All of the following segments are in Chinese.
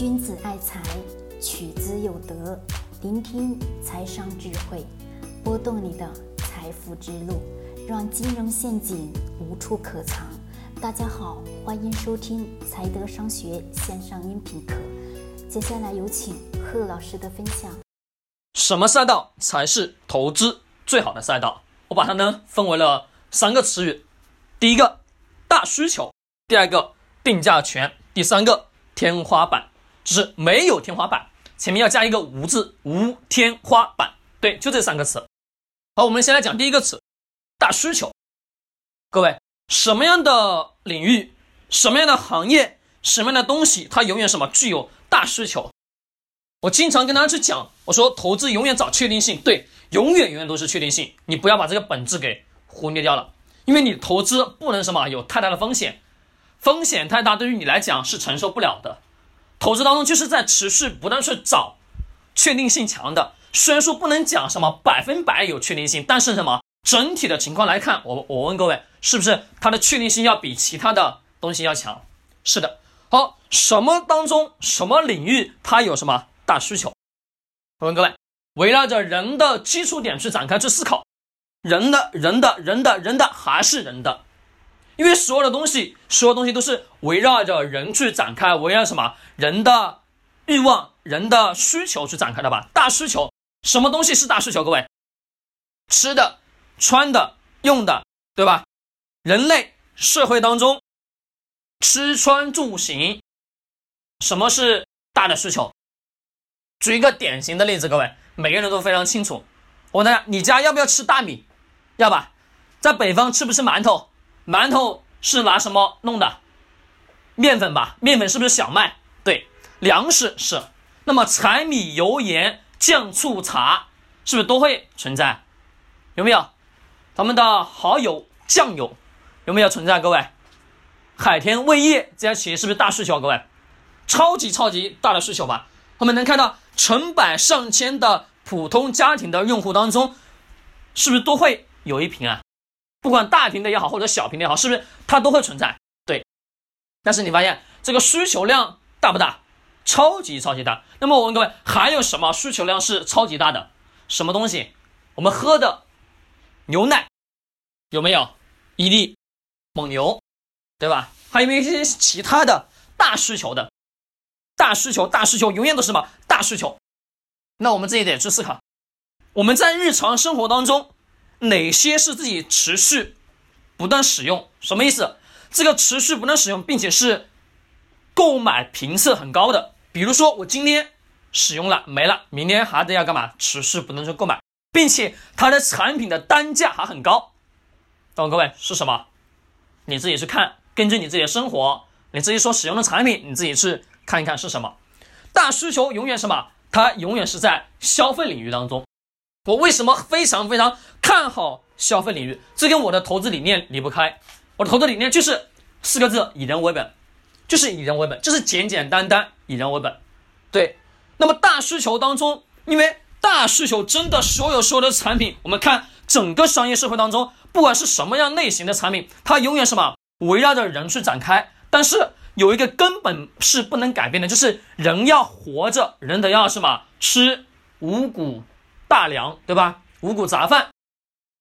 君子爱财，取之有德。聆听财商智慧，拨动你的财富之路，让金融陷阱无处可藏。大家好，欢迎收听财德商学线上音频课。接下来有请贺老师的分享。什么赛道才是投资最好的赛道？我把它呢分为了三个词语：第一个大需求，第二个定价权，第三个天花板。就是没有天花板，前面要加一个无字，无天花板。对，就这三个词。好，我们先来讲第一个词，大需求。各位，什么样的领域，什么样的行业，什么样的东西，它永远什么具有大需求？我经常跟大家去讲，我说投资永远找确定性，对，永远永远都是确定性。你不要把这个本质给忽略掉了，因为你投资不能什么有太大的风险，风险太大，对于你来讲是承受不了的。投资当中就是在持续不断去找确定性强的，虽然说不能讲什么百分百有确定性，但是什么整体的情况来看，我我问各位，是不是它的确定性要比其他的东西要强？是的。好，什么当中什么领域它有什么大需求？我问各位，围绕着人的基础点去展开去思考，人的人的人的人的还是人的。因为所有的东西，所有东西都是围绕着人去展开，围绕什么人的欲望、人的需求去展开的吧？大需求，什么东西是大需求？各位，吃的、穿的、用的，对吧？人类社会当中，吃穿住行，什么是大的需求？举一个典型的例子，各位每个人都非常清楚。我问大家，你家要不要吃大米？要吧？在北方吃不吃馒头？馒头是拿什么弄的？面粉吧，面粉是不是小麦？对，粮食是。那么柴米油盐酱醋茶是不是都会存在？有没有？咱们的蚝油、酱油有没有存在？各位，海天味业这家企业是不是大需求？各位，超级超级大的需求吧？我们能看到成百上千的普通家庭的用户当中，是不是都会有一瓶啊？不管大屏的也好，或者小屏的也好，是不是它都会存在？对。但是你发现这个需求量大不大？超级超级大。那么我问各位，还有什么需求量是超级大的？什么东西？我们喝的牛奶有没有？伊利、蒙牛，对吧？还有没有一些其他的大需求的？大需求，大需求，永远都是什么？大需求。那我们这一点去思考，我们在日常生活当中。哪些是自己持续不断使用？什么意思？这个持续不断使用，并且是购买频次很高的。比如说，我今天使用了没了，明天还得要干嘛？持续不断去购买，并且它的产品的单价还很高。懂各位是什么？你自己去看，根据你自己的生活，你自己所使用的产品，你自己去看一看是什么。大需求永远什么？它永远是在消费领域当中。我为什么非常非常看好消费领域？这跟我的投资理念离不开。我的投资理念就是四个字：以人为本，就是以人为本，就是简简单单以人为本。对。那么大需求当中，因为大需求真的所有所有的产品，我们看整个商业社会当中，不管是什么样类型的产品，它永远什么围绕着人去展开。但是有一个根本是不能改变的，就是人要活着，人得要什么吃五谷。大粮对吧？五谷杂饭，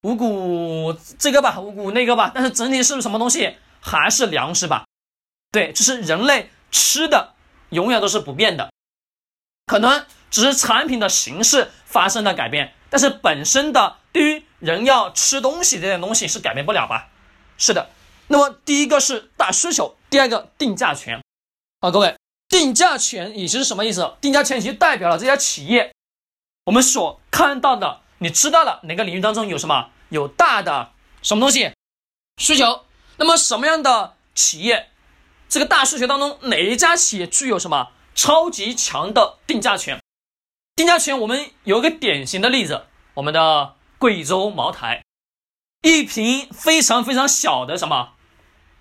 五谷这个吧，五谷那个吧，但是整体是什么东西？还是粮食吧？对，就是人类吃的永远都是不变的，可能只是产品的形式发生了改变，但是本身的对于人要吃东西这件东西是改变不了吧？是的。那么第一个是大需求，第二个定价权。好，各位，定价权以及是什么意思？定价权其实代表了这家企业。我们所看到的，你知道了哪个领域当中有什么有大的什么东西需求？那么什么样的企业，这个大需求当中哪一家企业具有什么超级强的定价权？定价权，我们有一个典型的例子，我们的贵州茅台，一瓶非常非常小的什么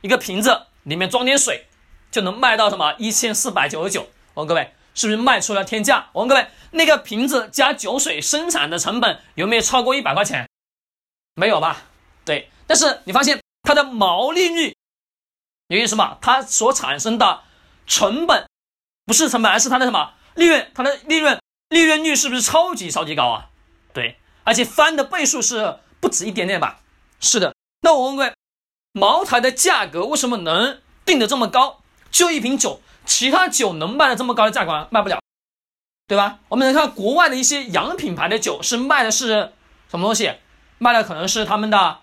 一个瓶子里面装点水，就能卖到什么一千四百九十九。我问各位。是不是卖出了天价？我问各位，那个瓶子加酒水生产的成本有没有超过一百块钱？没有吧？对。但是你发现它的毛利率，由于什么？它所产生的成本不是成本，而是它的什么利润？它的利润利润率是不是超级超级高啊？对，而且翻的倍数是不止一点点吧？是的。那我问各位，茅台的价格为什么能定的这么高？就一瓶酒，其他酒能卖的这么高的价格？卖不了，对吧？我们能看国外的一些洋品牌的酒是卖的是什么东西？卖的可能是他们的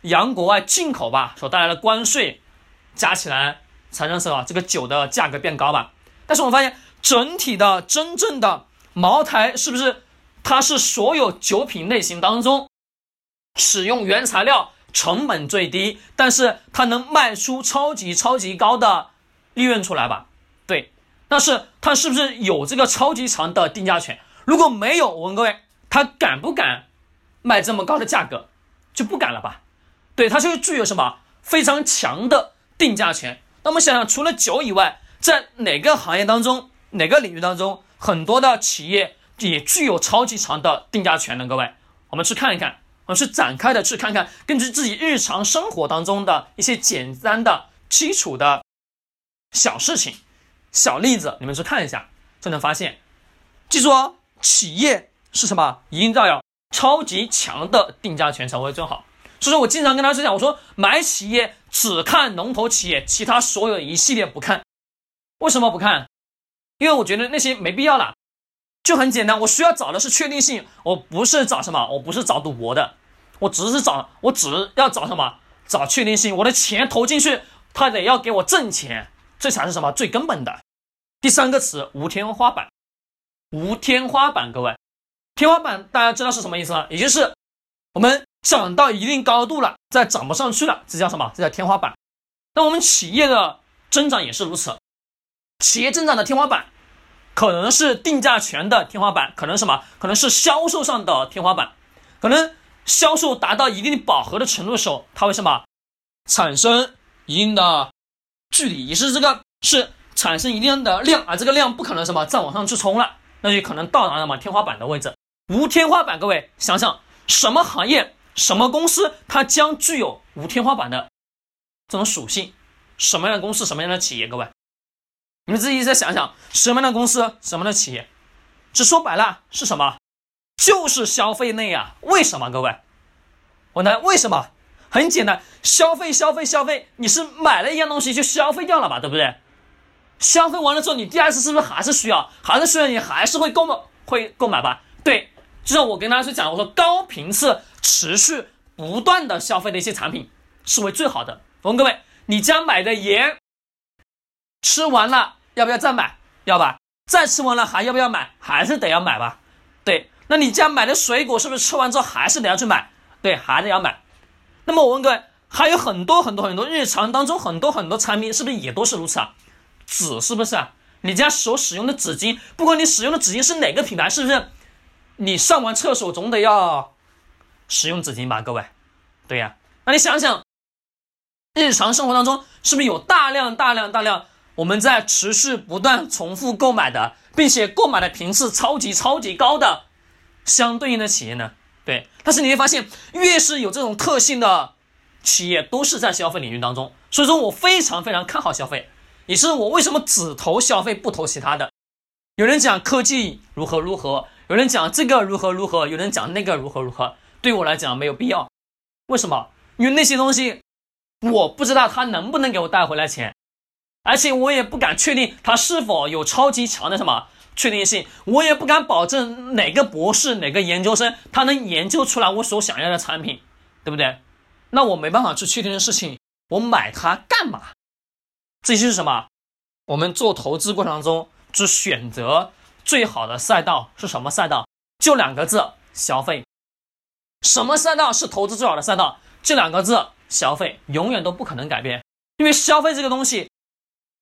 洋国外进口吧，所带来的关税加起来才让什么这个酒的价格变高吧？但是我们发现整体的真正的茅台是不是它是所有酒品类型当中使用原材料成本最低，但是它能卖出超级超级高的利润出来吧？对，但是它是不是有这个超级长的定价权？如果没有，我问各位，他敢不敢卖这么高的价格？就不敢了吧？对，它就具有什么非常强的定价权。那我们想想，除了酒以外，在哪个行业当中，哪个领域当中，很多的企业也具有超级长的定价权呢？各位，我们去看一看，我们去展开的去看看，根据自己日常生活当中的一些简单的基础的小事情、小例子，你们去看一下，就能发现。记住哦，企业是什么？一定要有超级强的定价权才会最好。所以说我经常跟大家讲，我说买企业只看龙头企业，其他所有一系列不看。为什么不看？因为我觉得那些没必要了，就很简单。我需要找的是确定性，我不是找什么，我不是找赌博的，我只是找，我只要找什么？找确定性。我的钱投进去，他得要给我挣钱，这才是什么最根本的。第三个词，无天花板。无天花板，各位，天花板大家知道是什么意思吗？也就是我们涨到一定高度了，再涨不上去了，这叫什么？这叫天花板。那我们企业的增长也是如此。企业增长的天花板，可能是定价权的天花板，可能什么？可能是销售上的天花板。可能销售达到一定饱和的程度的时候，它会什么？产生一定的距离，也是这个是产生一定的量，而这个量不可能什么再往上去冲了，那就可能到达了嘛天花板的位置。无天花板，各位想想，什么行业、什么公司，它将具有无天花板的这种属性？什么样的公司、什么样的企业？各位？你们自己再想想，什么样的公司，什么样的企业，这说白了是什么？就是消费类啊！为什么？各位，我呢？为什么？很简单，消费，消费，消费，你是买了一样东西就消费掉了吧？对不对？消费完了之后，你第二次是不是还是需要？还是需要？你还是会购买，会购买吧？对，就像我跟大家去讲，我说高频次、持续不断的消费的一些产品是为最好的。我问各位，你家买的盐吃完了。要不要再买？要吧。再吃完了还要不要买？还是得要买吧。对，那你家买的水果是不是吃完之后还是得要去买？对，还得要买。那么我问各位，还有很多很多很多日常当中很多很多产品是不是也都是如此啊？纸是不是啊？你家所使用的纸巾，不管你使用的纸巾是哪个品牌，是不是？你上完厕所总得要使用纸巾吧？各位，对呀。那你想想，日常生活当中是不是有大量大量大量？我们在持续不断重复购买的，并且购买的频次超级超级高的相对应的企业呢？对，但是你会发现，越是有这种特性的企业，都是在消费领域当中。所以说我非常非常看好消费，也是我为什么只投消费不投其他的。有人讲科技如何如何，有人讲这个如何如何，有人讲那个如何如何，对我来讲没有必要。为什么？因为那些东西我不知道它能不能给我带回来钱。而且我也不敢确定它是否有超级强的什么确定性，我也不敢保证哪个博士、哪个研究生他能研究出来我所想要的产品，对不对？那我没办法去确定的事情，我买它干嘛？这就是什么？我们做投资过程中去选择最好的赛道是什么赛道？就两个字：消费。什么赛道是投资最好的赛道？这两个字：消费，永远都不可能改变，因为消费这个东西。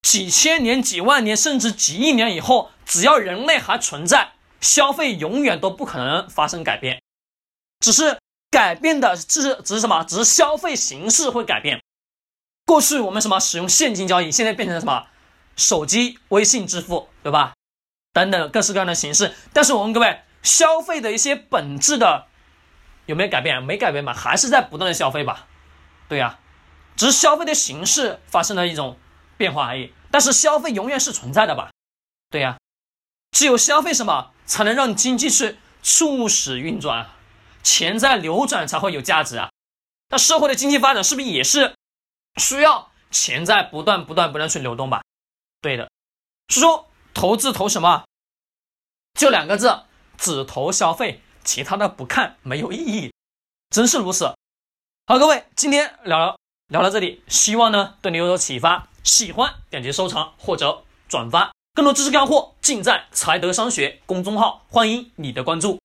几千年、几万年，甚至几亿年以后，只要人类还存在，消费永远都不可能发生改变。只是改变的，只是只是什么？只是消费形式会改变。过去我们什么使用现金交易，现在变成了什么？手机、微信支付，对吧？等等各式各样的形式。但是我问各位，消费的一些本质的有没有改变？没改变吧？还是在不断的消费吧？对呀，只是消费的形式发生了一种。变化而已，但是消费永远是存在的吧？对呀，只有消费什么，才能让经济是促使运转，钱在流转才会有价值啊。那社会的经济发展是不是也是需要钱在不断不断不断去流动吧？对的，是说投资投什么？就两个字，只投消费，其他的不看，没有意义，真是如此。好，各位，今天聊聊聊到这里，希望呢对你有所启发。喜欢点击收藏或者转发，更多知识干货尽在财德商学公众号，欢迎你的关注。